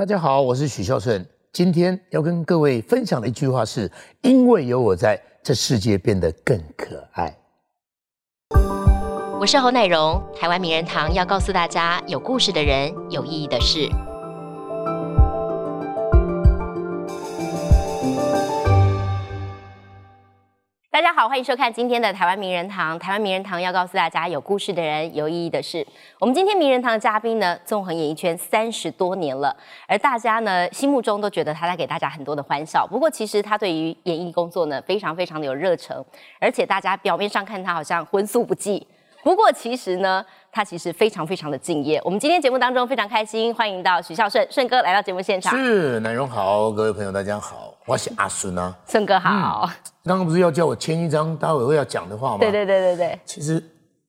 大家好，我是许孝顺。今天要跟各位分享的一句话是：因为有我在，这世界变得更可爱。我是侯乃荣，台湾名人堂要告诉大家，有故事的人，有意义的事。大家好，欢迎收看今天的台湾名人堂。台湾名人堂要告诉大家，有故事的人，有意义的事。我们今天名人堂的嘉宾呢，纵横演艺圈三十多年了，而大家呢心目中都觉得他在给大家很多的欢笑。不过其实他对于演艺工作呢，非常非常的有热忱，而且大家表面上看他好像荤素不忌。不过其实呢，他其实非常非常的敬业。我们今天节目当中非常开心，欢迎到许孝顺顺哥来到节目现场。是，南荣好，各位朋友大家好，我是阿顺啊。顺哥好。刚刚不是要叫我签一张待会会要讲的话吗？对对对对对。其实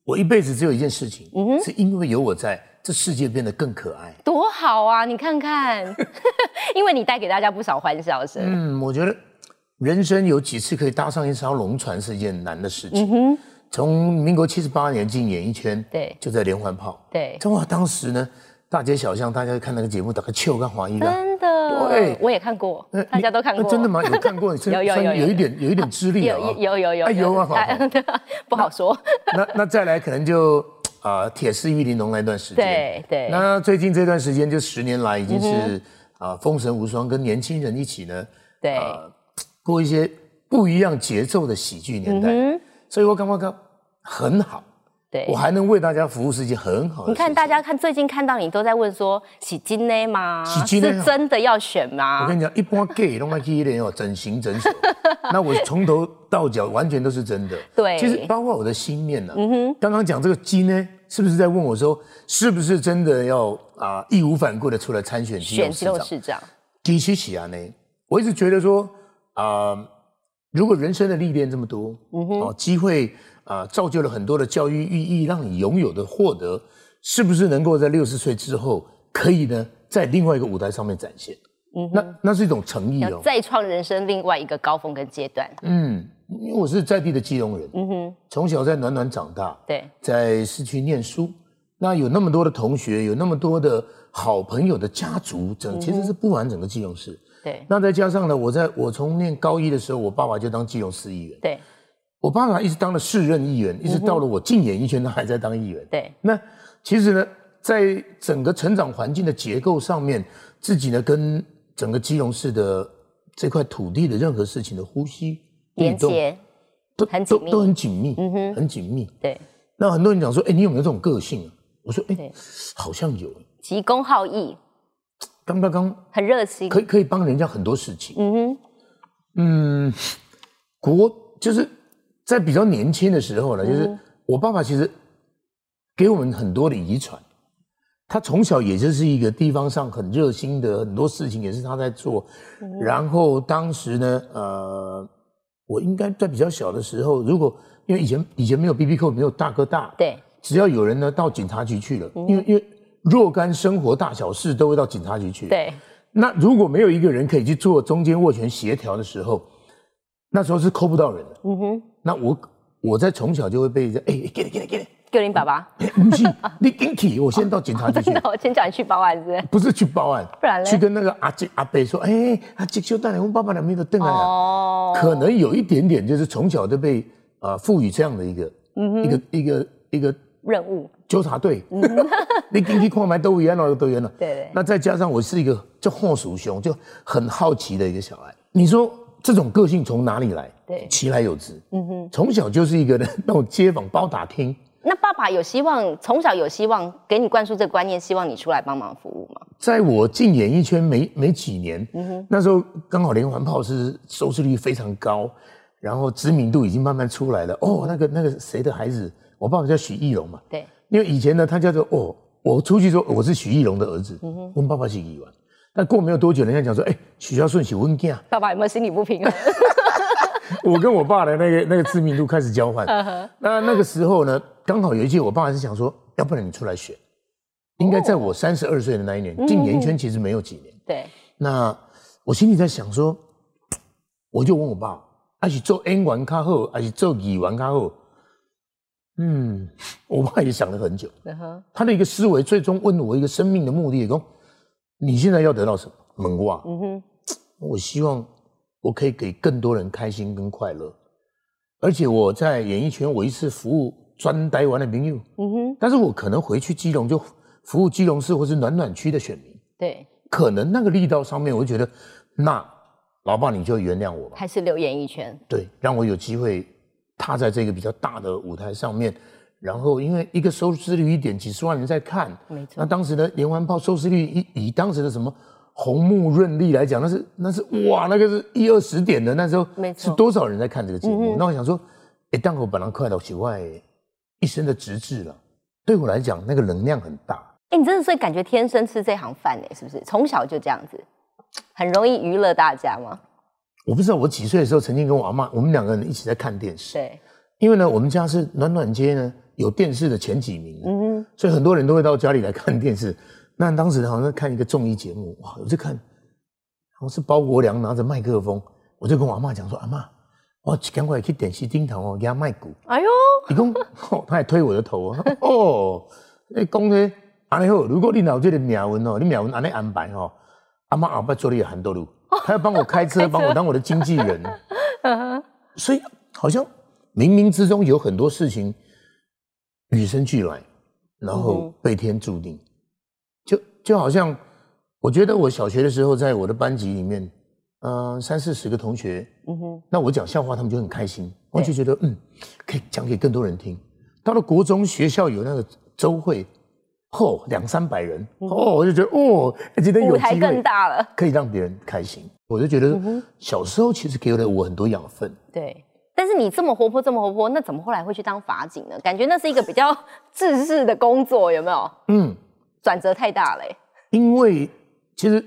我一辈子只有一件事情，嗯是因为有我在，这世界变得更可爱。多好啊！你看看，因为你带给大家不少欢笑声。嗯，我觉得人生有几次可以搭上一艘龙船是一件难的事情。嗯哼。从民国七十八年进演艺圈，对，就在连环炮，对，哇，当时呢，大街小巷，大家看那个节目，打个球跟黄衣的，真的，对，我也看过，大家都看过，真的吗？有看过？有有有，有。一点有一点资历有有有有，有啊，不好说。那那再来，可能就啊，铁丝玉玲珑那段时间，对对。那最近这段时间，就十年来，已经是啊，风神无双，跟年轻人一起呢，对，过一些不一样节奏的喜剧年代。所以我刚刚刚。很好，对。我还能为大家服务是一件很好的。你看，大家看最近看到你都在问说洗金呢吗？洗金是真的要选吗？我跟你讲，一般 gay 弄来去练哦，整形整手，那我从头到脚完全都是真的。对，其实包括我的心念呢。嗯哼，刚刚讲这个金呢，是不是在问我说，是不是真的要啊义无反顾的出来参选选肌肉市长？其实喜啊呢，我一直觉得说啊，如果人生的历练这么多，嗯哼，哦机会。啊，造就了很多的教育意义，让你拥有的获得，是不是能够在六十岁之后，可以呢，在另外一个舞台上面展现？嗯，那那是一种诚意哦，再创人生另外一个高峰跟阶段。嗯，因为我是在地的基隆人，嗯哼，从小在暖暖长大，对，在市区念书，那有那么多的同学，有那么多的好朋友的家族，整其实是不完整的基隆市。对，那再加上呢，我在我从念高一的时候，我爸爸就当基隆市议员。对。我爸爸一直当了四任议员，一直到了我进演艺圈，他还在当议员。对，那其实呢，在整个成长环境的结构上面，自己呢跟整个基隆市的这块土地的任何事情的呼吸连接都很紧，都很紧密，嗯哼，很紧密。对，那很多人讲说，哎，你有没有这种个性啊？我说，哎，好像有。急公好义，刚刚刚很热心，可以可以帮人家很多事情。嗯哼，嗯，国就是。在比较年轻的时候呢，就是我爸爸其实给我们很多的遗传。他从小也就是一个地方上很热心的，很多事情也是他在做。然后当时呢，呃，我应该在比较小的时候，如果因为以前以前没有 B B 扣，没有大哥大，对，只要有人呢到警察局去了，因为因为若干生活大小事都会到警察局去。对，那如果没有一个人可以去做中间握拳协调的时候。那时候是抠不到人的，嗯哼。那我我在从小就会被哎，给你给你给你，给你爸爸。不是，你顶起，我先到警察局去。我先叫你去报案，是不是？不是去报案，不然去跟那个阿杰阿伯说，哎，阿杰就带你，我爸爸两边都瞪来了。哦。可能有一点点，就是从小就被啊赋予这样的一个，一个一个一个任务。纠察队。你进去看埋都一样了，都一样了。对。那再加上我是一个叫后鼠熊，就很好奇的一个小孩。你说。这种个性从哪里来？对，其来有之。嗯哼，从小就是一个那种街坊包打听。那爸爸有希望，从小有希望给你灌输这个观念，希望你出来帮忙服务吗？在我进演艺圈没没几年，嗯哼，那时候刚好连环炮是收视率非常高，然后知名度已经慢慢出来了。哦，那个那个谁的孩子，我爸爸叫许义龙嘛。对，因为以前呢，他叫做哦，我出去说我是许义龙的儿子。嗯哼，我们爸爸是议员。但过没有多久，人家讲说，哎，许孝顺是温家。爸爸有没有心理不平衡？我跟我爸的那个那个知名度开始交换。那那个时候呢，刚好有一届，我爸是想说，要不然你出来选。应该在我三十二岁的那一年，进演艺圈其实没有几年。对。那我心里在想说，我就问我爸，还是做演员卡好，还是做演员卡好？嗯，我爸也想了很久。他的一个思维最终问我一个生命的目的，说。你现在要得到什么？门哇，嗯哼，我希望我可以给更多人开心跟快乐，而且我在演艺圈，我一次服务专台湾的朋友，嗯哼，但是我可能回去基隆就服务基隆市或是暖暖区的选民，对，可能那个力道上面，我就觉得，那老爸你就原谅我吧，还是留演艺圈，对，让我有机会踏在这个比较大的舞台上面。然后，因为一个收视率一点，几十万人在看，没错。那当时的连环炮收视率，以以当时的什么红木润利来讲，那是那是哇，那个是一二十点的，那时候没错，是多少人在看这个节目？那我想说，哎，当我本来快到喜外一生的直至了，对我来讲，那个能量很大。哎，你真的是感觉天生吃这行饭呢？是不是？从小就这样子，很容易娱乐大家吗？我不知道，我几岁的时候曾经跟我阿妈，我们两个人一起在看电视。对，因为呢，我们家是暖暖街呢。有电视的前几名，嗯，所以很多人都会到家里来看电视。那当时好像看一个综艺节目，哇，我就看，我是包国良拿着麦克风，我就跟我阿妈讲说：“阿妈，我赶快去电视顶头哦，给他卖股。”哎呦，你讲，他还推我的头哦。哦，你讲呢？安尼好，如果你有这个命运哦，你命运安尼安排哦，阿妈阿爸做你很多路，他要帮我开车，帮我当我的经纪人。所以好像冥冥之中有很多事情。与生俱来，然后被天注定，就就好像，我觉得我小学的时候，在我的班级里面，嗯，三四十个同学，嗯哼，那我讲笑话，他们就很开心，我就觉得，嗯，可以讲给更多人听。到了国中学校有那个周会，嚯，两三百人，哦，我就觉得，哦，今天有舞台更大了，可以让别人开心。我就觉得，小时候其实给了我很多养分。对。但是你这么活泼，这么活泼，那怎么后来会去当法警呢？感觉那是一个比较自私的工作，有没有？嗯，转折太大了。因为其实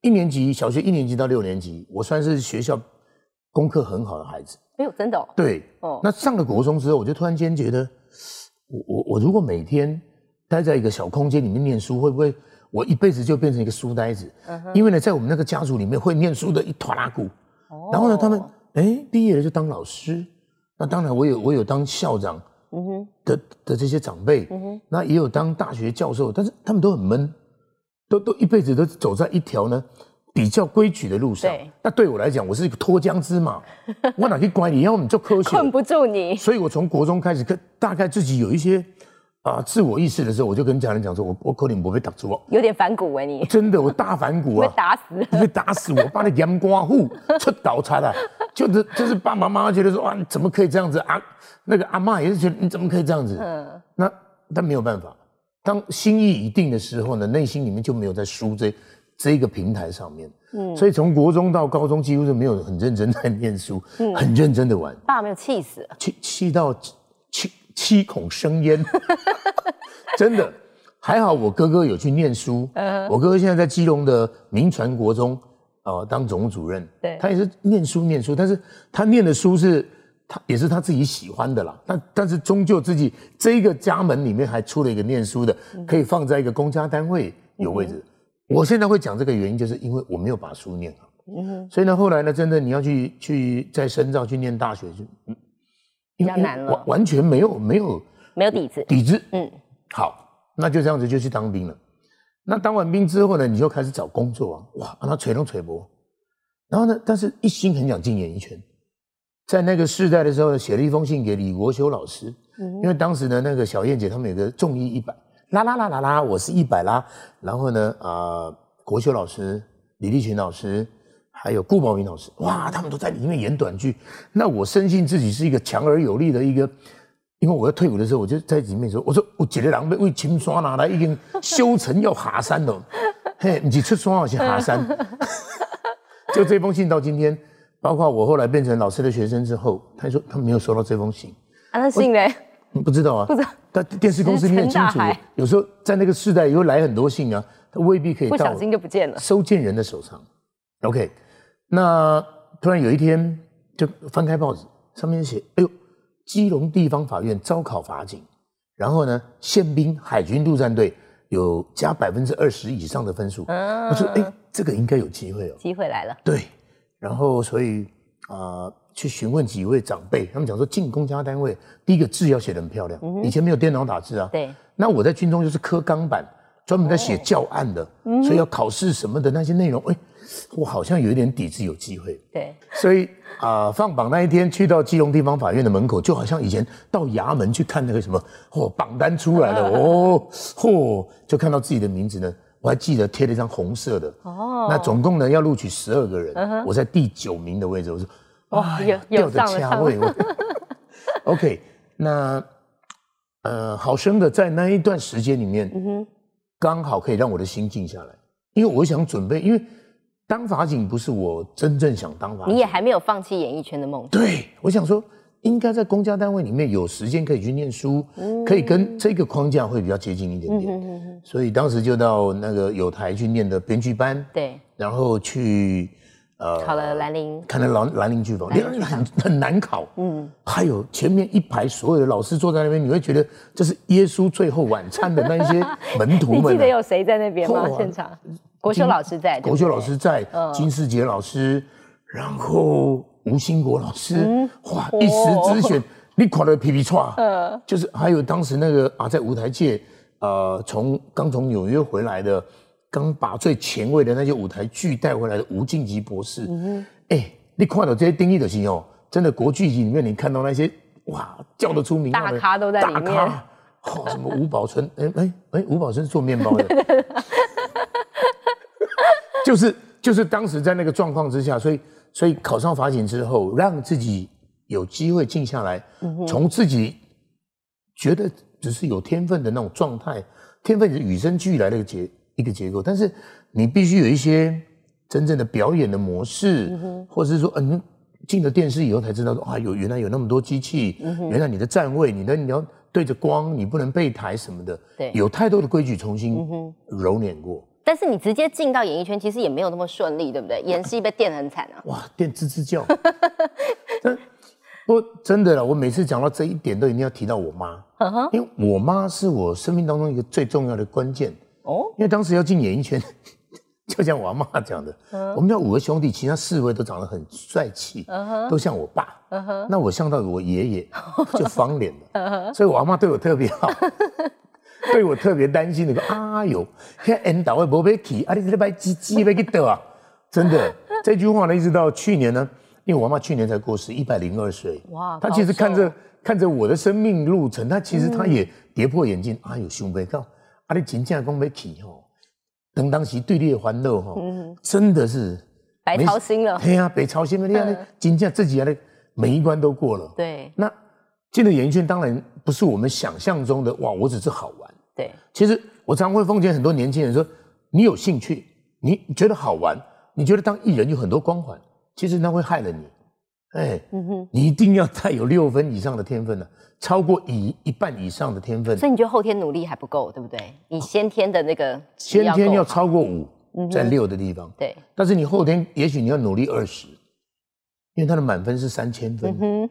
一年级小学一年级到六年级，我算是学校功课很好的孩子。没有，真的。哦对，哦。那上了国中之后，我就突然间觉得，我我我如果每天待在一个小空间里面念书，会不会我一辈子就变成一个书呆子？嗯。因为呢，在我们那个家族里面，会念书的一团拉股。哦。然后呢，他们。哎，毕业了就当老师，那当然我有我有当校长的的这些长辈，那也有当大学教授，但是他们都很闷，都都一辈子都走在一条呢比较规矩的路上。那对我来讲，我是一个脱缰之马，我哪去管你？要我们做科学，困不住你。所以我从国中开始，大概自己有一些。啊，自我意识的时候，我就跟家人讲说：“我我可能不被打住哦，有点反骨哎，你真的我大反骨啊，被打死，被打死我，把你阳光户出倒差了，就是就是爸爸妈妈觉得说啊，你怎么可以这样子啊？那个阿妈也是觉得你怎么可以这样子？嗯，那但没有办法，当心意已定的时候呢，内心里面就没有在输这这一个平台上面。嗯，所以从国中到高中，几乎是没有很认真在念书，很认真的玩。爸没有气死，气气到气。七孔生烟，真的还好。我哥哥有去念书，我哥哥现在在基隆的民传国中哦当总务主任。对，他也是念书念书，但是他念的书是他也是他自己喜欢的啦。但但是终究自己这一个家门里面还出了一个念书的，可以放在一个公家单位有位置。我现在会讲这个原因，就是因为我没有把书念好。嗯。所以呢，后来呢，真的你要去去再深造去念大学就嗯。比较难了，完完全没有没有没有底子底子，嗯，好，那就这样子就去当兵了。那当完兵之后呢，你就开始找工作啊，哇，让他锤都锤不。然后呢，但是一心很想进演艺圈，在那个世代的时候，写了一封信给李国修老师，因为当时呢，那个小燕姐他们有个中医一百，啦啦啦啦啦，我是一百啦。然后呢，啊，国修老师、李立群老师。还有顾宝明老师，哇，他们都在里面演短剧。那我深信自己是一个强而有力的一个，因为我要退伍的时候，我就在里面说：“我说我几个人被为青山拿来已经修成要下山了，嘿，你出山要去下山。”就这封信到今天，包括我后来变成老师的学生之后，他说他没有收到这封信。啊，那信呢？不知道啊，不知道。但电视公司你很清楚，有时候在那个时代又来很多信啊，他未必可以到，不小心就不见了，收件人的手上。OK。那突然有一天，就翻开报纸，上面写：“哎呦，基隆地方法院招考法警，然后呢，宪兵海军陆战队有加百分之二十以上的分数。”我说：“哎，这个应该有机会哦。”机会来了。对，然后所以啊，去询问几位长辈，他们讲说，进公家单位，第一个字要写得很漂亮，以前没有电脑打字啊。对。那我在军中就是刻钢板，专门在写教案的，所以要考试什么的那些内容，哎，我好像有一点底子，有机会。对，所以啊、放榜那一天去到基隆地方法院的门口，就好像以前到衙门去看那个什么，哦，榜单出来了，哦，嚯、就看到自己的名字呢。我还记得贴了一张红色的，哦，那总共呢要录取十二个人，我在第九名的位置，我说，哇哎有有上位。我。OK，那呃，好生的在那一段时间里面，刚好可以让我的心静下来，因为我想准备，因为当法警不是我真正想当法警，你也还没有放弃演艺圈的梦。想。对，我想说，应该在公家单位里面有时间可以去念书，嗯。可以跟这个框架会比较接近一点点。所以当时就到那个有台去念的编剧班，对，然后去呃考了兰陵，看了兰兰陵剧坊，兰陵很很难考，嗯，还有前面一排所有的老师坐在那边，你会觉得这是耶稣最后晚餐的那一些 门徒们、啊。记得有谁在那边吗？现场，国修老师在，国修老师在，金世杰老师，然后吴兴国老师，哇，一时之选，你垮的皮皮叉，就是还有当时那个啊，在舞台界，呃，从刚从纽约回来的，刚把最前卫的那些舞台剧带回来的吴敬吉博士，哎，你看到这些定义的时候，真的国剧里面你看到那些哇叫得出名的大咖都在里面。大咖哦，什么吴宝春，哎哎哎，吴宝春是做面包的。就是就是当时在那个状况之下，所以所以考上法警之后，让自己有机会静下来，从自己觉得只是有天分的那种状态，天分是与生俱来的一个结一个结构，但是你必须有一些真正的表演的模式，或者是说，嗯、进了电视以后才知道说，啊，有原来有那么多机器，原来你的站位，你的你要对着光，你不能背台什么的，对有太多的规矩重新揉捻过。但是你直接进到演艺圈，其实也没有那么顺利，对不对？演戏被电得很惨啊。哇，电吱吱叫。但不真的了，我每次讲到这一点，都一定要提到我妈，因为我妈是我生命当中一个最重要的关键。哦，因为当时要进演艺圈，就像我阿妈讲的，我们家五个兄弟，其他四位都长得很帅气，都像我爸。那我像到我爷爷，就方脸了，所以我阿妈对我特别好。对我特别担心那个，哎呦，现在引导的无要去，啊，你这摆鸡鸡要去倒啊？真的，这句话呢，一直到去年呢，因为我阿妈去年才过世，一百零二岁，哇她其实看着看着我的生命路程，她其实她也跌破眼镜，哎呦，想不到，啊，你真正讲要去吼，等当时对你的欢乐吼，真的是白操心了。对啊，白操心了，你看，真正自己的每一关都过了。对那进了演艺圈，当然不是我们想象中的哇，我只是好玩。对，其实我常会奉劝很多年轻人说，你有兴趣，你觉得好玩，你觉得当艺人有很多光环，其实那会害了你。哎，嗯哼你一定要带有六分以上的天分呢、超过一一半以上的天分，所以你觉得后天努力还不够，对不对？你先天的那个先天要超过五，在六的地方。对，但是你后天也许你要努力二十，因为他的满分是三千分。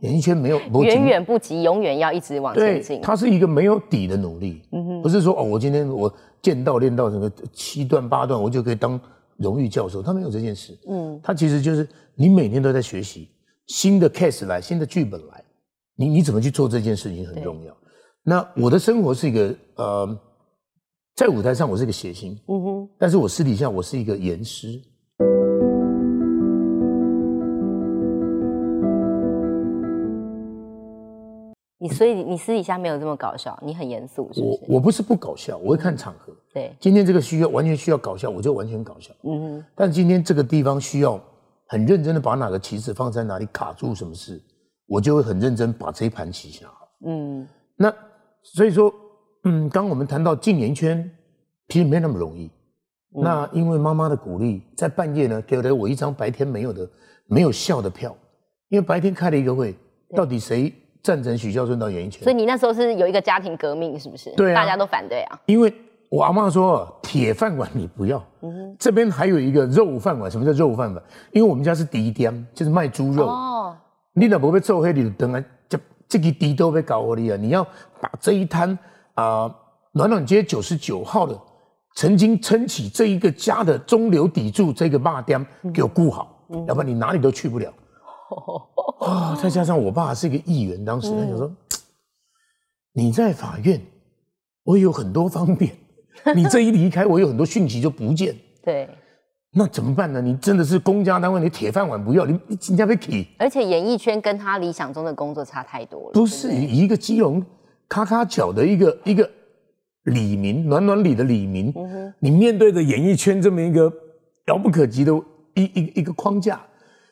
演艺圈没有远远不及，永远要一直往前，进。它是一个没有底的努力，不是说哦，我今天我剑道练到什么七段八段，我就可以当荣誉教授，他没有这件事。嗯，他其实就是你每天都在学习新的 case 来，新的剧本来，你你怎么去做这件事情很重要。那我的生活是一个呃，在舞台上我是一个谐星，嗯哼，但是我私底下我是一个严师。你所以你私底下没有这么搞笑，你很严肃，是不我是？我不是不搞笑，我会看场合。对，今天这个需要完全需要搞笑，我就完全搞笑。嗯哼。但今天这个地方需要很认真的把哪个棋子放在哪里卡住什么事，我就会很认真把这一盘棋下好。嗯，那所以说，嗯，刚我们谈到禁言圈，其实没那么容易。那因为妈妈的鼓励，在半夜呢给了我一张白天没有的没有笑的票，因为白天开了一个会，到底谁赞成许孝顺到演艺圈所？以你那时候是有一个家庭革命，是不是？对啊大家都反对啊。因为我阿妈说铁饭碗你不要，这边还有一个肉饭碗。什么叫肉饭碗？因为我们家是底店，就是卖猪肉。哦，你老婆被揍黑，你就等来这这个底都被搞我你啊！你要把这一摊啊、暖暖街九十九号的曾经撑起这一个家的中流砥柱这个骂店给我顾好，要不然你哪里都去不了。啊、再加上我爸是一个议员，当时他就说，你在法院，我有很多方便，你这一离开，我有很多讯息就不见。对，那怎么办呢？你真的是公家单位，你铁饭碗不要，你你人家被起。而且演艺圈跟他理想中的工作差太多了。不是一个基隆咔咔角的一个一个李明，暖暖里的李民，你面对着演艺圈这么一个遥不可及的一一一个框架，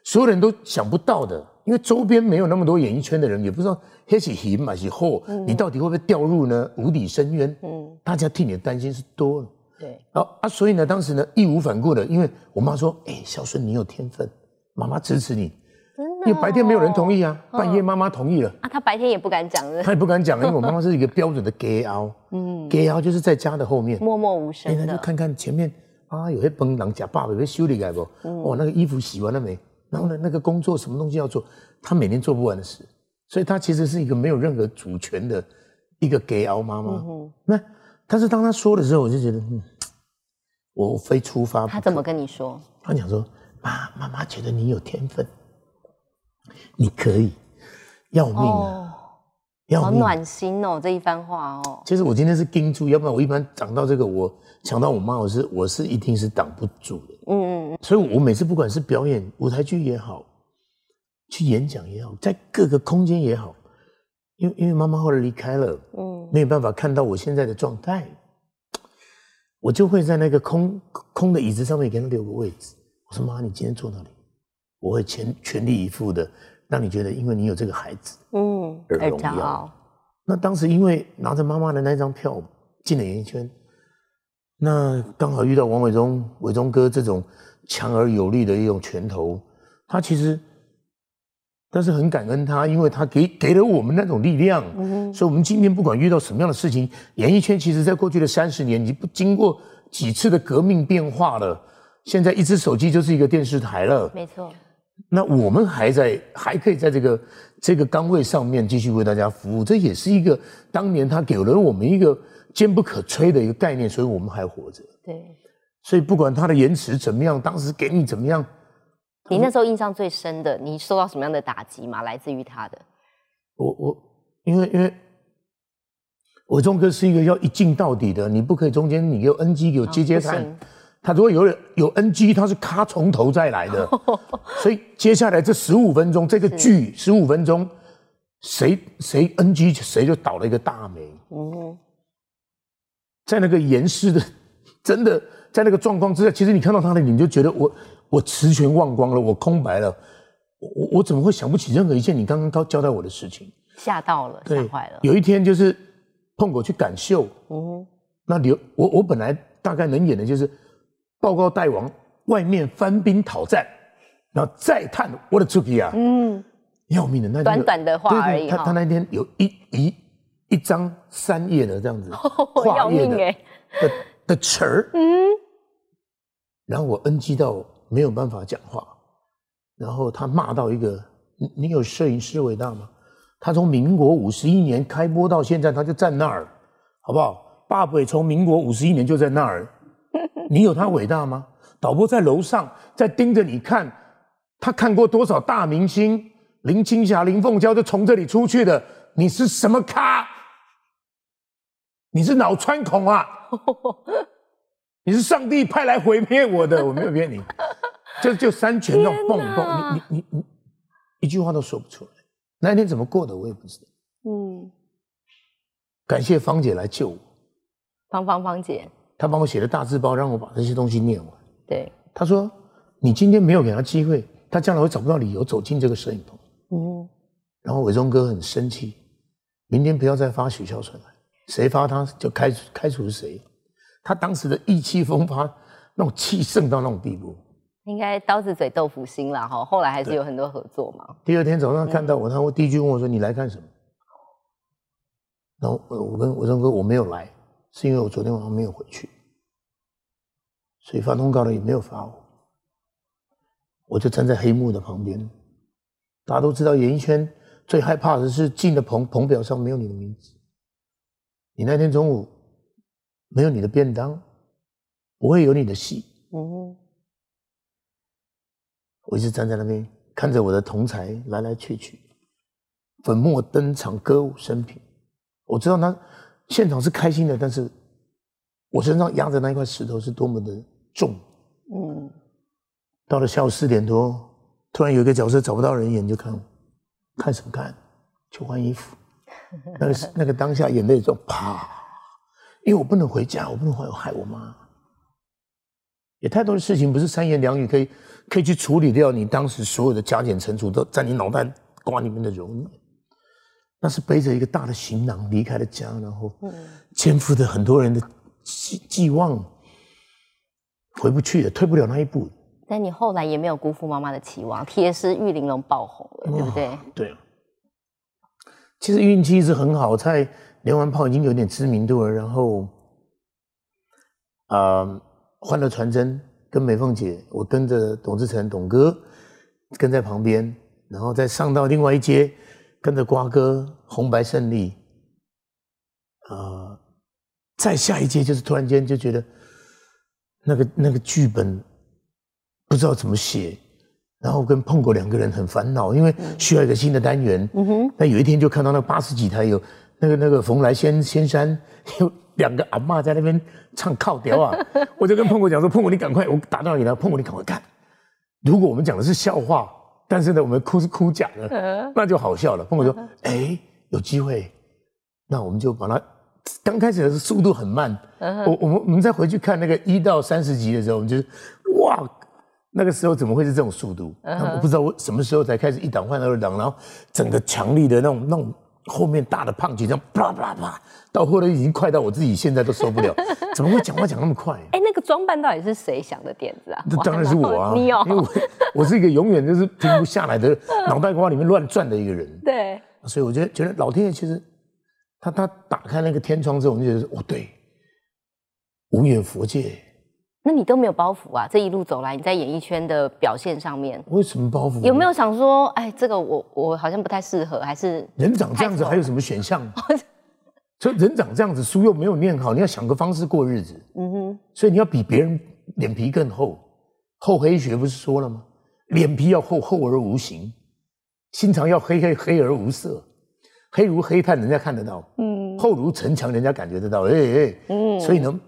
所有人都想不到的。因为周边没有那么多演艺圈的人，也不知道黑起黑嘛起后，你到底会不会掉入呢无底深渊？嗯，大家替你的担心是多了。对，啊啊，所以呢，当时呢义无反顾的，因为我妈说，哎，小孙你有天分，妈妈支持你。真的？因为白天没有人同意啊，半夜妈妈同意了。啊，她白天也不敢讲的。他也不敢讲，因为我妈妈是一个标准的 gay 凹，嗯，gay 凹就是在家的后面默默无声的，就看看前面啊，有些崩狼假爸爸被修理改不？哦，那个衣服洗完了没？然后呢，那个工作什么东西要做，他每天做不完的事，所以他其实是一个没有任何主权的一个 gay 熬妈妈。那但是当他说的时候，我就觉得，嗯，我非出发。他怎么跟你说？他讲说，妈，妈妈觉得你有天分，你可以，要命啊，好暖心哦，这一番话哦。其实我今天是盯住，要不然我一般讲到这个，我想到我妈，我是我是一定是挡不住的。嗯嗯嗯，所以我每次不管是表演舞台剧也好，去演讲也好，在各个空间也好，因为因为妈妈后来离开了，嗯，没有办法看到我现在的状态，我就会在那个空空的椅子上面给她留个位置。我说妈，你今天坐那里，我会全全力以赴的让你觉得，因为你有这个孩子，嗯，而荣耀。那当时因为拿着妈妈的那张票进了演艺圈。那刚好遇到王伟忠、伟忠哥这种强而有力的一种拳头，他其实，但是很感恩他，因为他给给了我们那种力量，所以我们今天不管遇到什么样的事情，演艺圈其实在过去的三十年，你不经过几次的革命变化了，现在一只手机就是一个电视台了，没错。那我们还在，还可以在这个这个岗位上面继续为大家服务，这也是一个当年他给了我们一个。坚不可摧的一个概念，所以我们还活着。对，所以不管他的言辞怎么样，当时给你怎么样，你那时候印象最深的，你受到什么样的打击吗？来自于他的？我我因为因为伟忠哥是一个要一镜到底的，你不可以中间你有 NG 有接接看，他如果有有 NG，他是咔从头再来的。所以接下来这十五分钟这个剧十五分钟，谁谁 NG 谁就倒了一个大霉。嗯。在那个严师的，真的在那个状况之下，其实你看到他的脸，就觉得我我词全忘光了，我空白了，我我怎么会想不起任何一件你刚刚交交代我的事情？吓到了，吓坏了。有一天就是碰狗去赶秀，嗯，那刘我我本来大概能演的就是报告大王外面翻兵讨战，然后再探我的出皮啊，嗯，要命的那短短的话而已。他他那天有一一。一张三页的这样子 画页的的的词儿，嗯，然后我 NG 到没有办法讲话，然后他骂到一个，你你有摄影师伟大吗？他从民国五十一年开播到现在，他就站那儿，好不好？爸爸从民国五十一年就在那儿，你有他伟大吗？导播在楼上在盯着你看，他看过多少大明星？林青霞、林凤娇就从这里出去的，你是什么咖？你是脑穿孔啊！你是上帝派来毁灭我的，我没有骗你。就就三拳要蹦蹦，你你你你一句话都说不出来。那一天怎么过的，我也不知道。嗯，感谢芳姐来救我。芳芳芳姐，她帮我写了大字报，让我把这些东西念完。对，他说你今天没有给他机会，他将来会找不到理由走进这个摄影棚。嗯，然后伟忠哥很生气，明天不要再发许孝顺来。谁发他就开除开除谁，他当时的意气风发，那种气盛到那种地步，应该刀子嘴豆腐心了哈。后来还是有很多合作嘛。第二天早上看到我，他会第一句问我说：“你来干什么？”然后我跟伟忠哥我没有来，是因为我昨天晚上没有回去，所以发通告的也没有发我，我就站在黑幕的旁边。大家都知道演艺圈最害怕的是进的棚棚表上没有你的名字。你那天中午没有你的便当，不会有你的戏。嗯，我一直站在那边看着我的同才来来去去，粉墨登场，歌舞升平。我知道他现场是开心的，但是我身上压着那一块石头是多么的重。嗯，到了下午四点多，突然有一个角色找不到人演，就看看什么看，去换衣服。那个那个当下眼泪就啪，因为我不能回家，我不能害害我妈。也太多的事情不是三言两语可以可以去处理掉，你当时所有的加减乘除都在你脑袋瓜里面的容易。那是背着一个大的行囊离开了家，然后肩负着很多人的寄寄望，回不去的，退不了那一步。但你后来也没有辜负妈妈的期望，铁石玉玲珑爆红了，对不对？对。其实运气一直很好，在连环炮已经有点知名度了，然后，啊，欢乐传真跟美凤姐，我跟着董志成董哥跟在旁边，然后再上到另外一阶，跟着瓜哥红白胜利，啊，再下一届就是突然间就觉得那个那个剧本不知道怎么写。然后跟碰过两个人很烦恼，因为需要一个新的单元。嗯哼。那有一天就看到那八十几台有那个那个蓬莱仙仙山有两个阿妈在那边唱靠调啊，我就跟碰过讲说：碰过你赶快，我打到你了，碰过你赶快看。如果我们讲的是笑话，但是呢我们哭是哭假的，那就好笑了。朋友说：哎，有机会，那我们就把它。刚开始的是速度很慢，我我们我们再回去看那个一到三十集的时候，我们就是哇。那个时候怎么会是这种速度？我不知道我什么时候才开始一档换二档，然后整个强力的那种那种后面大的胖姐这样啪啪啪，到后来已经快到我自己现在都受不了。怎么会讲话讲那么快？哎，那个装扮到底是谁想的点子啊？那当然是我啊！你哦，因为我 我是一个永远就是停不下来的 脑袋瓜里面乱转的一个人。对，所以我觉得觉得老天爷其实他他打开那个天窗之后，我就觉得哦对，无远佛界。那你都没有包袱啊？这一路走来，你在演艺圈的表现上面，为什么包袱？有没有想说，哎，这个我我好像不太适合，还是人长这样子还有什么选项？所以人长这样子，书又没有念好，你要想个方式过日子。嗯哼，所以你要比别人脸皮更厚。厚黑学不是说了吗？脸皮要厚，厚而无形；心肠要黑，黑黑而无色。黑如黑炭，人家看得到；嗯，厚如城墙，人家感觉得到。哎哎，嗯，所以呢，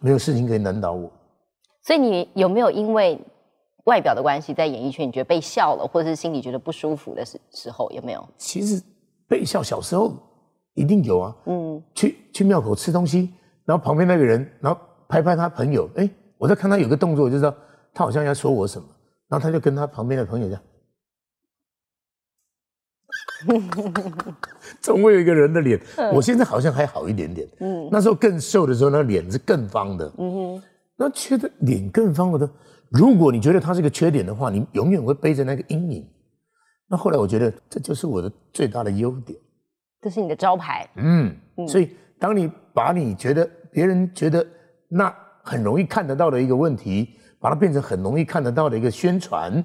没有事情可以难倒我。所以你有没有因为外表的关系，在演艺圈你觉得被笑了，或者是心里觉得不舒服的时时候有没有？其实被笑小时候一定有啊。嗯，去去庙口吃东西，然后旁边那个人，然后拍拍他朋友，哎，我在看他有个动作，我就知道他好像要说我什么，然后他就跟他旁边的朋友讲，总会有一个人的脸。我现在好像还好一点点。嗯，那时候更瘦的时候，那脸是更方的。嗯哼。那缺的脸更方了的，如果你觉得它是个缺点的话，你永远会背着那个阴影。那后来我觉得这就是我的最大的优点，这是你的招牌。嗯，所以当你把你觉得别人觉得那很容易看得到的一个问题，把它变成很容易看得到的一个宣传，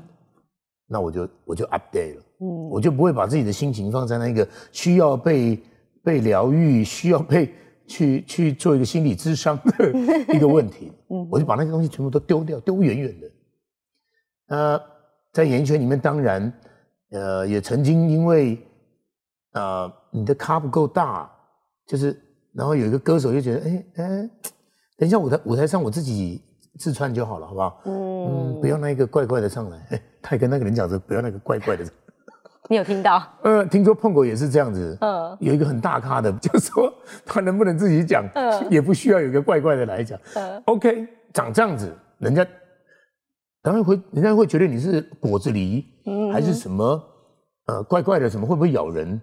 那我就我就 update 了。嗯，我就不会把自己的心情放在那个需要被被疗愈、需要被。去去做一个心理智商的 一个问题，我就把那些东西全部都丢掉，丢远远的。呃，在演艺圈里面，当然，呃，也曾经因为，呃，你的咖不够大，就是，然后有一个歌手就觉得，哎哎，等一下舞台舞台上我自己自串就好了，好不好？嗯，不要那个怪怪的上来。他也跟那个人讲说，不要那个怪怪的。你有听到？呃，听说碰狗也是这样子。嗯，有一个很大咖的，就说他能不能自己讲，嗯也不需要有一个怪怪的来讲。嗯，OK，长这样子，人家当然会，人家会觉得你是果子狸，嗯还是什么？呃，怪怪的，什么会不会咬人？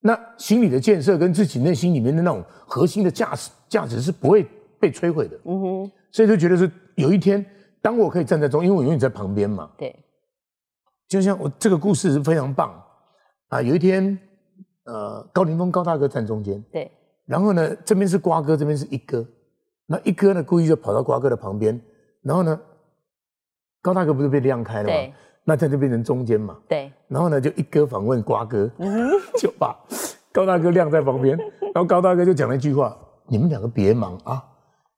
那心理的建设跟自己内心里面的那种核心的价值，价值是不会被摧毁的。嗯哼，所以就觉得是有一天，当我可以站在中，因为我永远在旁边嘛。对。就像我这个故事是非常棒。啊！有一天，呃，高凌风高大哥站中间，对，然后呢，这边是瓜哥，这边是一哥，那一哥呢故意就跑到瓜哥的旁边，然后呢，高大哥不是被晾开了吗？那他就变成中间嘛，对，然后呢，就一哥访问瓜哥，就把高大哥晾在旁边，然后高大哥就讲了一句话：“你们两个别忙啊，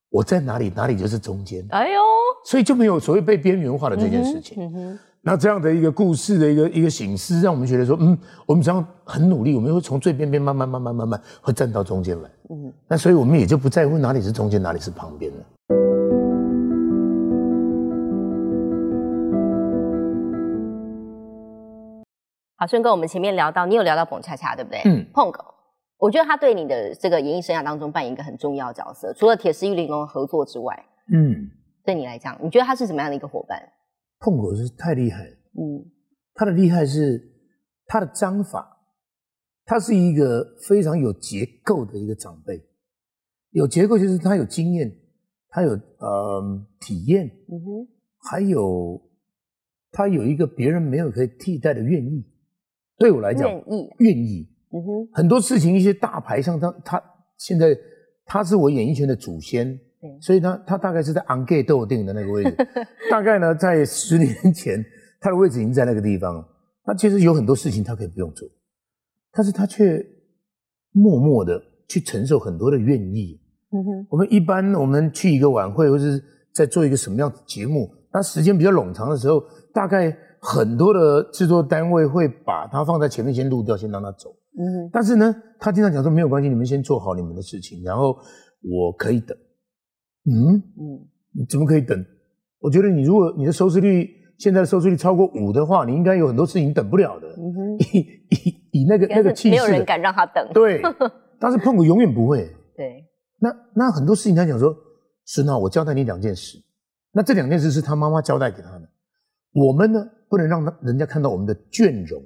我在哪里，哪里就是中间，哎呦，所以就没有所谓被边缘化的这件事情。那这样的一个故事的一个一个形式，让我们觉得说，嗯，我们只要很努力，我们会从最边边慢慢慢慢慢慢会站到中间来。嗯，那所以我们也就不在乎哪里是中间，哪里是旁边了。好，顺哥，我们前面聊到，你有聊到彭恰恰，对不对？嗯碰狗，我觉得他对你的这个演艺生涯当中扮演一个很重要的角色，除了铁丝玉玲珑合作之外，嗯，对你来讲，你觉得他是怎么样的一个伙伴？碰狗是太厉害。了。嗯。他的厉害是他的章法，他是一个非常有结构的一个长辈。有结构就是他有经验，他有呃体验，嗯哼，还有他有一个别人没有可以替代的愿意。对我来讲，愿意，愿意。嗯哼，很多事情，一些大牌像他，他现在他是我演艺圈的祖先。对，所以他他大概是在昂盖斗定的那个位置，大概呢在十年前，他的位置已经在那个地方了。他其实有很多事情他可以不用做，但是他却默默的去承受很多的愿意。嗯哼，我们一般我们去一个晚会，或是在做一个什么样的节目，那时间比较冗长的时候，大概很多的制作单位会把它放在前面先录掉，先让他走。嗯哼，但是呢，他经常讲说没有关系，你们先做好你们的事情，然后我可以等。嗯，嗯，你怎么可以等？我觉得你如果你的收视率现在的收视率超过五的话，你应该有很多事情等不了的。嗯哼，以以以那个那个气势没有人，敢让他等。对，但是碰哥永远不会。对，那那很多事情他讲说，孙浩，我交代你两件事，那这两件事是他妈妈交代给他的。我们呢，不能让他人家看到我们的倦容，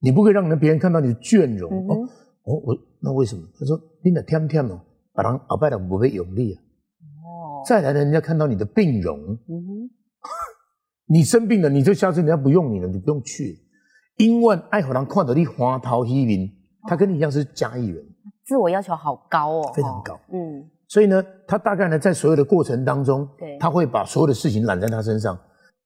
你不可以让人别人看到你的倦容。嗯哦哦，我那为什么？他说你得天天哦，把人鳌拜的不会用力啊。哦，再来呢，人家看到你的病容，嗯哼，你生病了，你就下次人家不用你了，你不用去。因为爱好人看到你花桃喜面，他跟你一样是嘉义人。自我要求好高哦，非常高。嗯，所以呢，他大概呢，在所有的过程当中对，他会把所有的事情揽在他身上。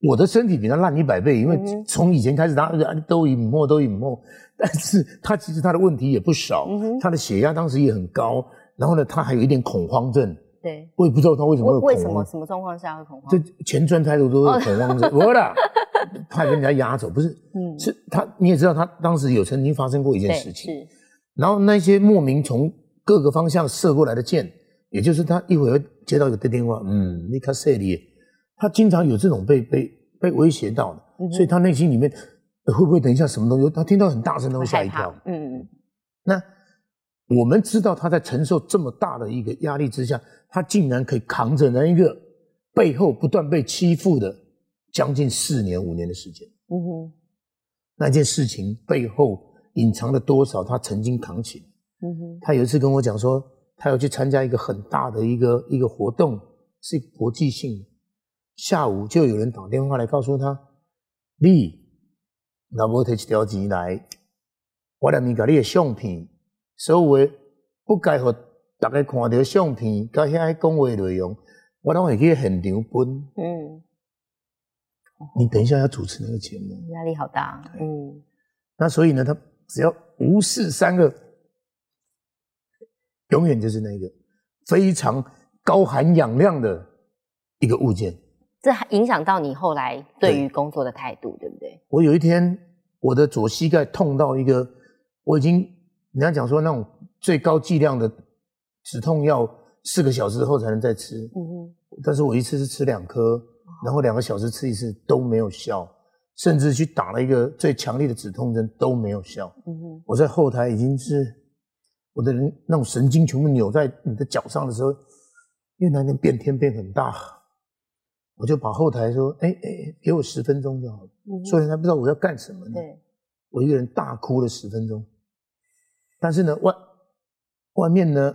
我的身体比他烂一百倍，因为从以前开始他啊都隐没都隐没，但是他其实他的问题也不少，嗯他的血压当时也很高，然后呢，他还有一点恐慌症，对。我也不知道他为什么会恐慌，么什么状况下会恐慌？这前专态度都会恐慌症，不啦，怕被人家压走，不是，嗯是他你也知道，他当时有曾经发生过一件事情，是，然后那些莫名从各个方向射过来的箭，也就是他一会儿接到一个电话，嗯，你看这里，他经常有这种被被被威胁到的，嗯所以他内心里面呃会不会等一下什么东西，他听到很大声都会吓一跳。，嗯嗯那我们知道他在承受这么大的一个压力之下，他竟然可以扛着那一个背后不断被欺负的将近四年五年的时间，嗯哼，那件事情背后隐藏了多少他曾经扛起来。嗯哼，他有一次跟我讲说，他要去参加一个很大的一个一个活动，是国际性的。下午就有人打电话来告诉他，你那我摕一条钱来，我来面甲你的相片，所有的不该互大家看到的相片，甲遐讲话的内容，我拢会去现场分。嗯，你等一下要主持那个节目，压力好大，嗯那所以呢，他只要无视三个，永远就是那个非常高含氧量的一个物件。这还影响到你后来对于工作的态度，对不对？我有一天，我的左膝盖痛到一个，我已经人家讲说那种最高剂量的止痛药，四个小时后才能再吃。嗯哼，但是我一次是吃两颗，然后两个小时吃一次都没有效，甚至去打了一个最强力的止痛针都没有效。嗯哼，我在后台已经是我的人那种神经全部扭在你的脚上的时候，因为那天变天变很大，我就把后台说：“哎哎，哎给我十分钟就好了。”所有人还不知道我要干什么呢。对，我一个人大哭了十分钟，但是呢，外外面呢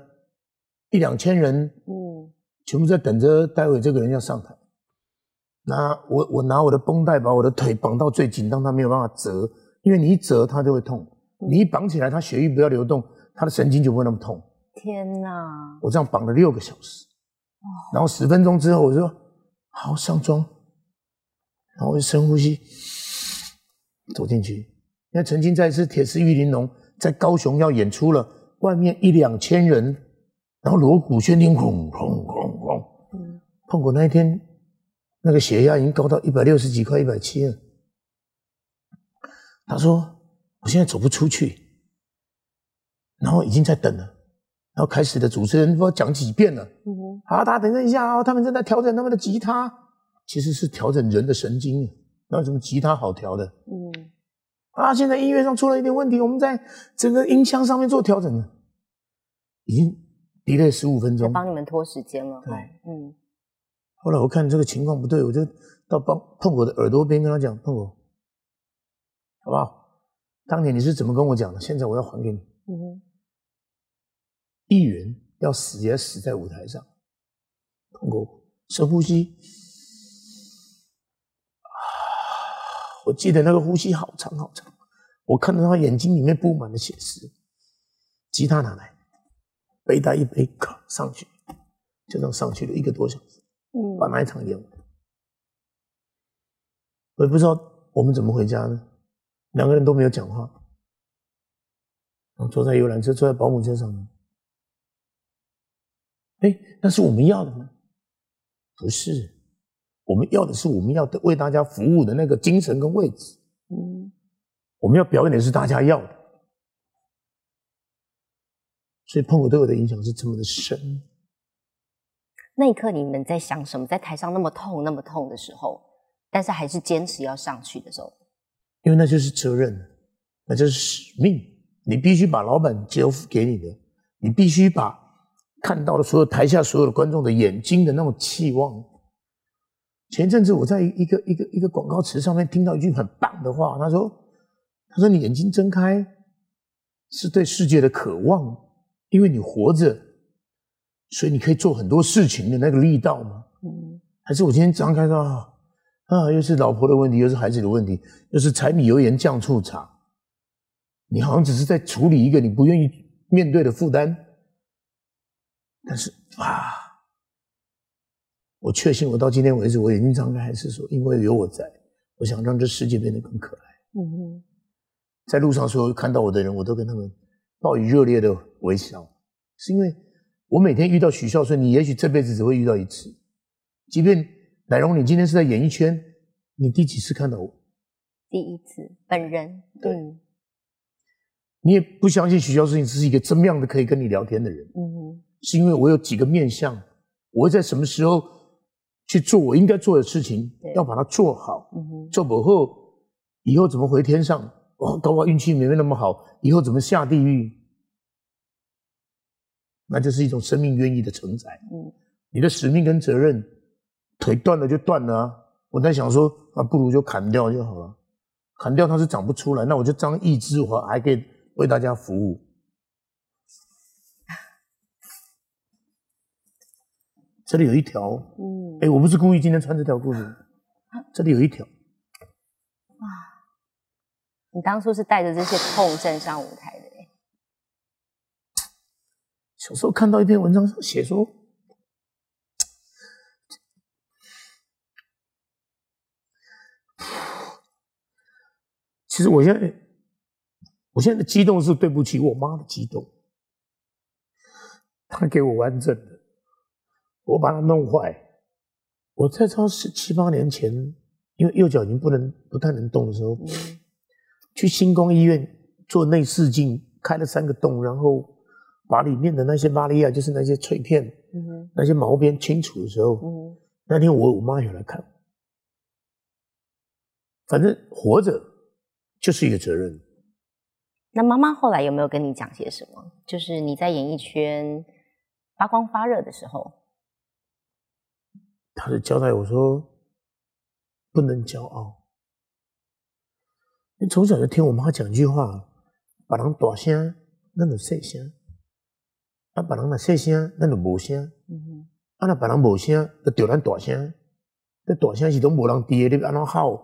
一两千人嗯。全部在等着，待会这个人要上台。那我我拿我的绷带把我的腿绑到最紧，让他没有办法折，因为你一折他就会痛，你一绑起来，他血液不要流动，他的神经就不会那么痛。天哪，我这样绑了六个小时，然后十分钟之后，我就说好上妆，然后我就深呼吸，走进去。因为曾经在一次铁丝玉玲珑在高雄要演出了，外面一两千人然后锣鼓喧天，轰轰轰轰。嗯，碰过那一天，那个血压已经高到一百六十几，快一百七了。他说：“我现在走不出去，然后已经在等了。”然后开始的主持人不知道讲几遍了。嗯，好，大家等一下啊，他们正在调整他们的吉他，其实是调整人的神经。那什么吉他好调的？嗯，啊，现在音乐上出了一点问题，我们在整个音箱上面做调整了，已经 delay 十五分钟，帮你们拖时间了。对，嗯。后来我看这个情况不对，我就到帮碰我的耳朵边跟他讲，碰我。好不好？当年你是怎么跟我讲的？现在我要还给你。嗯哼。艺人要死也死在舞台上。碰过深呼吸。啊，我记得那个呼吸好长好长。我看到他眼睛里面布满了血丝。吉他拿来，背带一背，咔上去，就这样上去了一个多小时。嗯。把那一场演完。我也不知道我们怎么回家呢？两个人都没有讲话，然后坐在游览车，坐在保姆车上呢。哎，那是我们要的吗？不是，我们要的是我们要的为大家服务的那个精神跟位置。嗯，我们要表演的是大家要的，所以朋友对我的影响是这么的深。那一刻你们在想什么？在台上那么痛、那么痛的时候，但是还是坚持要上去的时候。因为那就是责任，那就是使命。你必须把老板交付给你的，你必须把看到的所有台下所有的观众的眼睛的那种期望。前阵子我在一个一个一个广告词上面听到一句很棒的话，他说：“他说你眼睛睁开是对世界的渴望，因为你活着，所以你可以做很多事情的那个力道吗？”嗯，还是我今天张开说。啊，又是老婆的问题，又是孩子的问题，又是柴米油盐酱醋茶。你好像只是在处理一个你不愿意面对的负担。但是啊，我确信，我到今天为止，我眼睛张开还是说，因为有我在，我想让这世界变得更可爱。嗯哼，在路上所有看到我的人，我都跟他们报以热烈的微笑，是因为我每天遇到许孝顺，你也许这辈子只会遇到一次，即便。乃荣，你今天是在演艺圈，你第几次看到我？第一次，本人。对。你也不相信许孝顺是一个怎么样的可以跟你聊天的人。嗯哼。是因为我有几个面相，我会在什么时候去做我应该做的事情，要把它做好。嗯哼。做不好，以后怎么回天上？哦，搞不好运气没那么好，以后怎么下地狱？那就是一种生命愿意的承载。嗯。你的使命跟责任。腿断了就断了啊！我在想说，啊，不如就砍掉就好了。砍掉它是长不出来，那我就张一只，我还可以为大家服务。这里有一条，嗯，哎，我不是故意今天穿这条裤子，这里有一条。哇，你当初是带着这些痛症上舞台的？小时候看到一篇文章写说。其实我现在，我现在的激动是对不起我妈的激动。她给我完整的，我把它弄坏。我在超十七八年前，因为右脚已经不能不太能动的时候，去星光医院做内视镜，开了三个洞，然后把里面的那些巴利亚，就是那些脆片、那些毛边清除的时候，那天我我妈也来看。反正活着。就是一个责任。那妈妈后来有没有跟你讲些什么？就是你在演艺圈发光发热的时候，她就交代我说不能骄傲。你从小就听我妈讲一句话：，把人大声，那就细声；，啊，把人那细声，那就无声。把人无声，就叫咱大声。这大声是都无人滴的，你要安怎吼？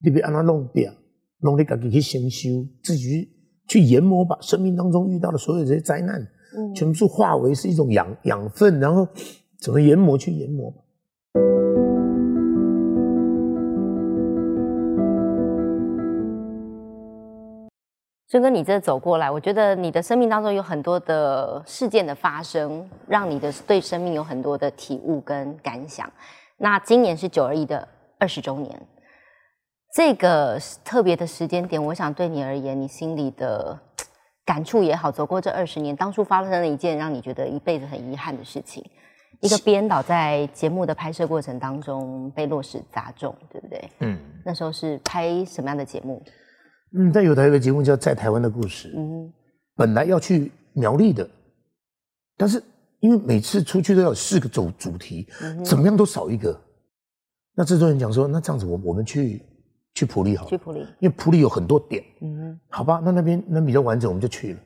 你要安怎弄掉？弄你自己去先修，自己去研磨，把生命当中遇到的所有这些灾难，全部化为是一种养养分，然后怎么研磨去研磨。尊哥，你这走过来，我觉得你的生命当中有很多的事件的发生，让你的对生命有很多的体悟跟感想。那今年是九二一的二十周年，这个特别的时间点，我想对你而言，你心里的感触也好，走过这二十年，当初发生了一件让你觉得一辈子很遗憾的事情，一个编导在节目的拍摄过程当中被落石砸中，对不对？嗯，那时候是拍什么样的节目？嗯，在有台有个节目叫《在台湾的故事》，嗯，本来要去苗栗的，但是因为每次出去都要四个主主题，怎么样都少一个。那制作人讲说，那这样子，我我们去去普利好，去普利，因为普利有很多点，嗯，好吧，那那边那比较完整，我们就去了。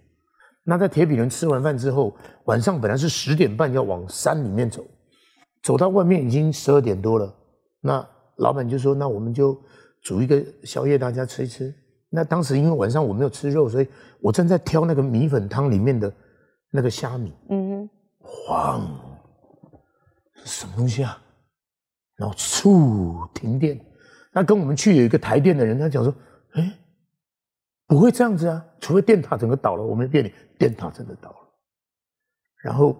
那在铁皮人吃完饭之后，晚上本来是十点半要往山里面走，走到外面已经十二点多了。那老板就说，那我们就煮一个宵夜，大家吃一吃。那当时因为晚上我没有吃肉，所以我正在挑那个米粉汤里面的那个虾米。嗯，晃，什么东西啊？然后嗖停电。那跟我们去有一个台电的人，他讲说：“哎，不会这样子啊，除非电塔整个倒了。”我们店里电塔真的倒了。然后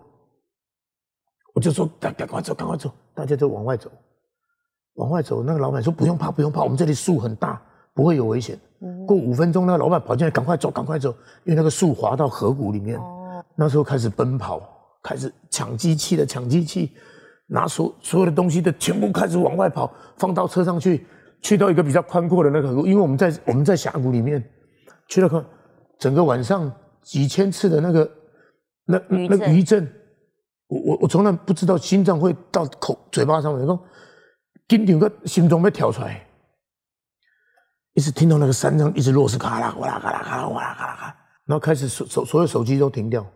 我就说：“赶赶快走，赶快走！”大家就往外走，往外走。那个老板说：“不用怕，不用怕，我们这里树很大。”不会有危险。过五分钟，那个老板跑进来，赶快走，赶快走，因为那个树滑到河谷里面。哦，那时候开始奔跑，开始抢机器的抢机器，拿所所有的东西的全部开始往外跑，放到车上去，去到一个比较宽阔的那个河谷，因为我们在我们在峡谷里面，去了看整个晚上几千次的那个那那个余震，我我我从来不知道心脏会到口嘴巴上面，然后紧张个心脏要跳出来。一直听到那个山上一直落石，咔啦咔啦咔啦咔啦咔啦咔，然后开始手手所有手机都停掉，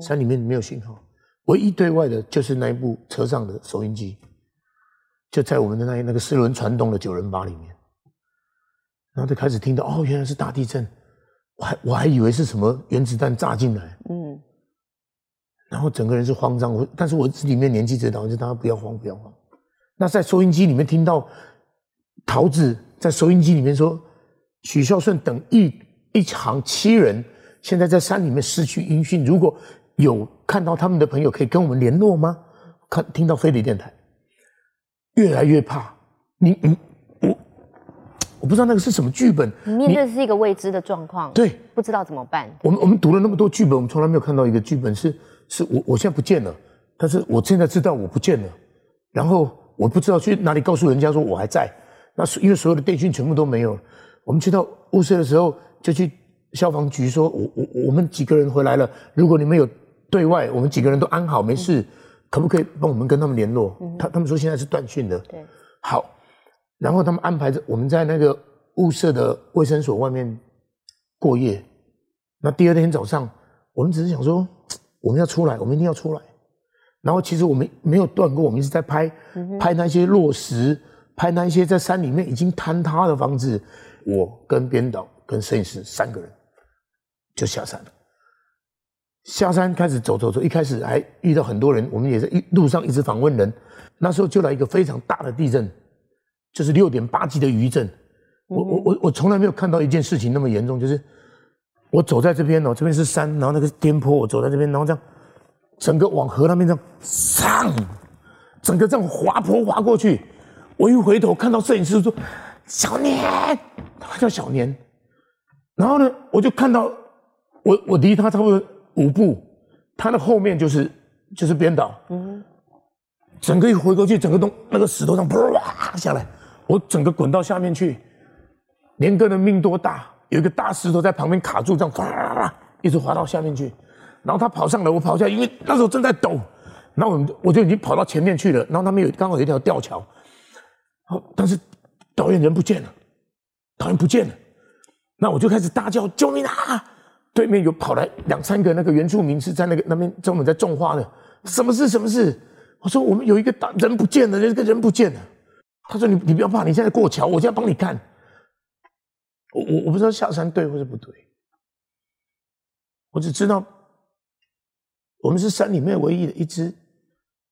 山里面没有信号，唯一对外的就是那一部车上的收音机，就在我们的那那个四轮传动的九人八里面，然后就开始听到哦，原来是大地震，我还我还以为是什么原子弹炸进来，嗯，然后整个人是慌张，我但是我里面年纪最大，我就大家不要慌不要慌，那在收音机里面听到桃子在收音机里面说。许孝顺等一一行七人，现在在山里面失去音讯。如果有看到他们的朋友，可以跟我们联络吗？看听到飞碟电台，越来越怕。你你我我不知道那个是什么剧本。你面对是一个未知的状况，对，不知道怎么办。我们我们读了那么多剧本，我们从来没有看到一个剧本是是我我现在不见了，但是我现在知道我不见了，然后我不知道去哪里告诉人家说我还在。那是因为所有的电讯全部都没有。我们去到雾社的时候，就去消防局说：“我我我们几个人回来了，如果你们有对外，我们几个人都安好没事，可不可以帮我们跟他们联络？”他他们说现在是断讯的。对，好，然后他们安排着我们在那个雾社的卫生所外面过夜。那第二天早上，我们只是想说 我们要出来，我们一定要出来。然后其实我们没有断过，我们一直在拍拍那些落石，拍那些在山里面已经坍塌的房子。我跟编导、跟摄影师三个人就下山了。下山开始走走走，一开始还遇到很多人，我们也在一路上一直访问人。那时候就来一个非常大的地震，就是六点八级的余震。我我我我从来没有看到一件事情那么严重，就是我走在这边哦，这边是山，然后那个颠簸，我走在这边，然后这样整个往河那边这样上，整个这样滑坡滑过去。我一回头看到摄影师说。小年，他叫小年，然后呢，我就看到我我离他差不多五步，他的后面就是就是编导，嗯，整个一回过去，整个东那个石头上啪下来，我整个滚到下面去。年哥的命多大，有一个大石头在旁边卡住，这样啪一直滑到下面去，然后他跑上来，我跑下，因为那时候正在抖，然后我我就已经跑到前面去了，然后他们有刚好有一条吊桥，好，但是。导演人不见了，导演不见了，那我就开始大叫救命啊！对面有跑来两三个那个原住民是在那个那边专门在种花的，什么事？什么事？我说我们有一个大人不见了，这个人不见了。他说你你不要怕，你现在过桥，我现在帮你看。我我我不知道下山对或是不对，我只知道我们是山里面唯一的一只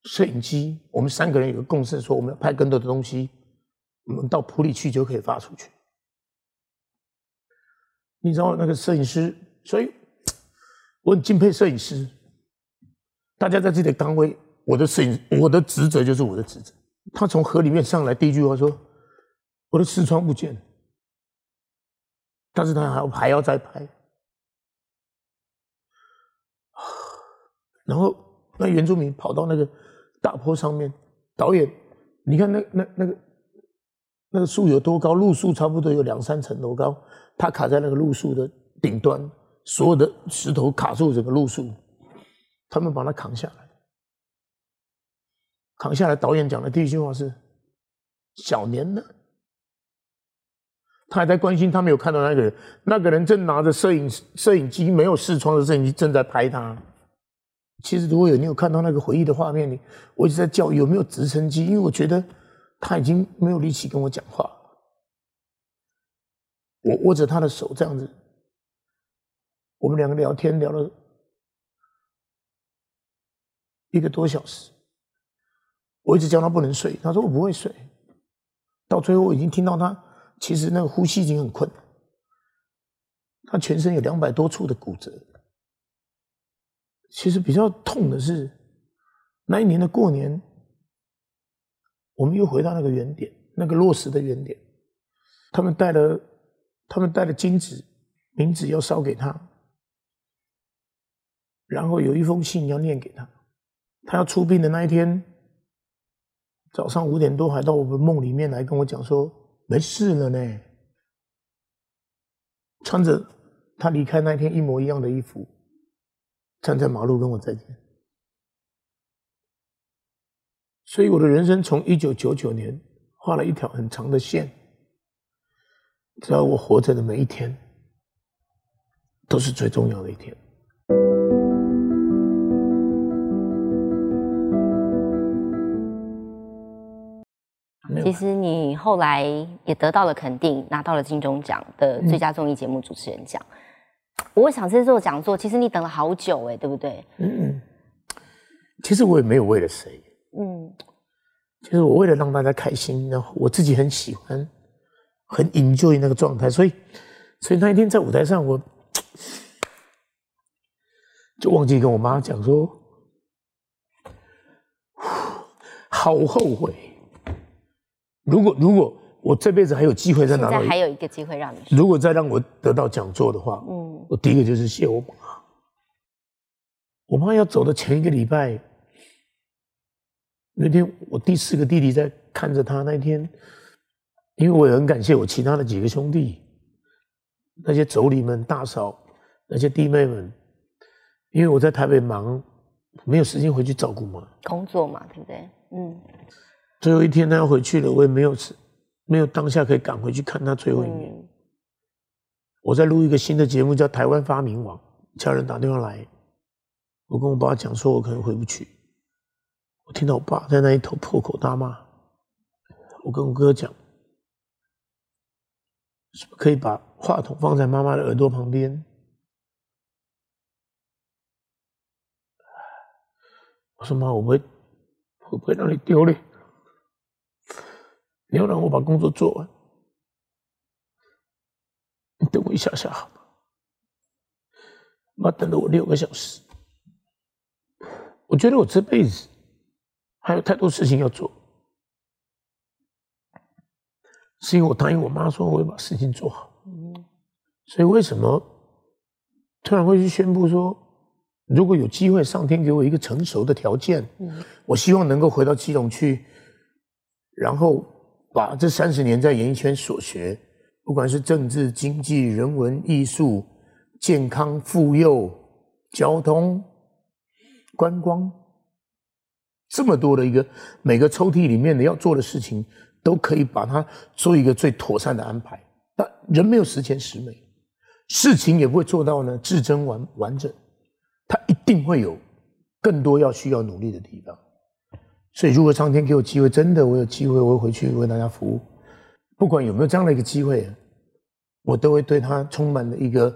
摄影机，我们三个人有个共识，说我们要拍更多的东西。我们到普里去就可以发出去。你知道那个摄影师，所以我很敬佩摄影师。大家在自己的岗位，我的摄影，我的职责就是我的职责。他从河里面上来，第一句话说：“我的视窗不见了。”但是他还要还要再拍。然后那原住民跑到那个大坡上面，导演，你看那那那个那个树有多高？路树差不多有两三层楼高，他卡在那个路树的顶端，所有的石头卡住整个路树，他们把它扛下来。扛下来，导演讲的第一句话是：“小年呢？”他还在关心，他没有看到那个人，那个人正拿着摄影摄影机，没有视窗的摄影机正在拍他。其实如果有你有看到那个回忆的画面里，我一直在叫有没有直升机，因为我觉得他已经没有力气跟我讲话。我握着他的手这样子，我们两个聊天聊了一个多小时。我一直叫他不能睡，他说我不会睡。到最后我已经听到他其实那个呼吸已经很困，他全身有两百多处的骨折。其实比较痛的是，那一年的过年，我们又回到那个原点，那个落实的原点。他们带了，他们带了金纸，名字要烧给他，然后有一封信要念给他。他要出殡的那一天，早上五点多还到我们梦里面来跟我讲说没事了呢，穿着他离开那天一模一样的衣服。站在马路跟我再见，所以我的人生从一九九九年画了一条很长的线，只要我活着的每一天都是最重要的一天。其实你后来也得到了肯定，拿到了金钟奖的最佳综艺节目主持人奖。我想这做讲座，其实你等了好久哎，对不对？嗯，其实我也没有为了谁，嗯，其实我为了让大家开心，然后我自己很喜欢，很 enjoy 那个状态，所以，所以那一天在舞台上，我就忘记跟我妈讲说，好后悔，如果如果。我这辈子还有机会再拿到，还有一个机会让你。如果再让我得到讲座的话，嗯，我第一个就是谢我妈。我妈要走的前一个礼拜，那天我第四个弟弟在看着他那天，因为我也很感谢我其他的几个兄弟，那些妯娌们、大嫂、那些弟妹们，因为我在台北忙，没有时间回去照顾嘛。工作嘛，对不对？嗯。最后一天他要回去了，我也没有吃。没有当下可以赶回去看他最后一面。我在录一个新的节目，叫《台湾发明王》，家人打电话来，我跟我爸讲说，我可能回不去。我听到我爸在那一头破口大骂，我跟我哥讲，可以把话筒放在妈妈的耳朵旁边？我说妈，我不会，我不会让你丢脸。你要让我把工作做完，你等我一下下好吗？妈等了我六个小时，我觉得我这辈子还有太多事情要做，是因为我答应我妈说我会把事情做好。所以为什么突然会去宣布说，如果有机会，上天给我一个成熟的条件，我希望能够回到基隆去，然后。把这三十年在演艺圈所学，不管是政治、经济、人文、艺术、健康、妇幼、交通、观光，这么多的一个每个抽屉里面的要做的事情，都可以把它做一个最妥善的安排。但人没有十全十美，事情也不会做到呢至真完完整，他一定会有更多要需要努力的地方。所以，如果上天给我机会，真的我有机会，我会回去为大家服务。不管有没有这样的一个机会，我都会对他充满了一个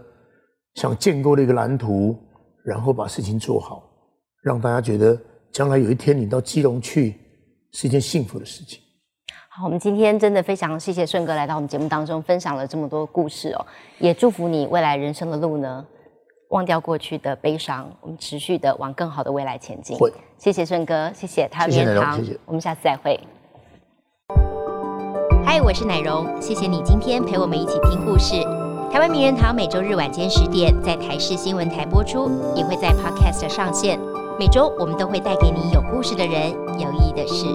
想建构的一个蓝图，然后把事情做好，让大家觉得将来有一天你到基隆去是一件幸福的事情。好，我们今天真的非常谢谢顺哥来到我们节目当中，分享了这么多故事哦，也祝福你未来人生的路呢，忘掉过去的悲伤，我们持续的往更好的未来前进。会，谢谢顺哥，谢谢台湾谢谢棉堂我们下次再会。嗨，我是奶蓉，谢谢你今天陪我们一起听故事。台湾名人堂每周日晚间十点在台视新闻台播出，也会在 Podcast 上线。每周我们都会带给你有故事的人，有意义的事。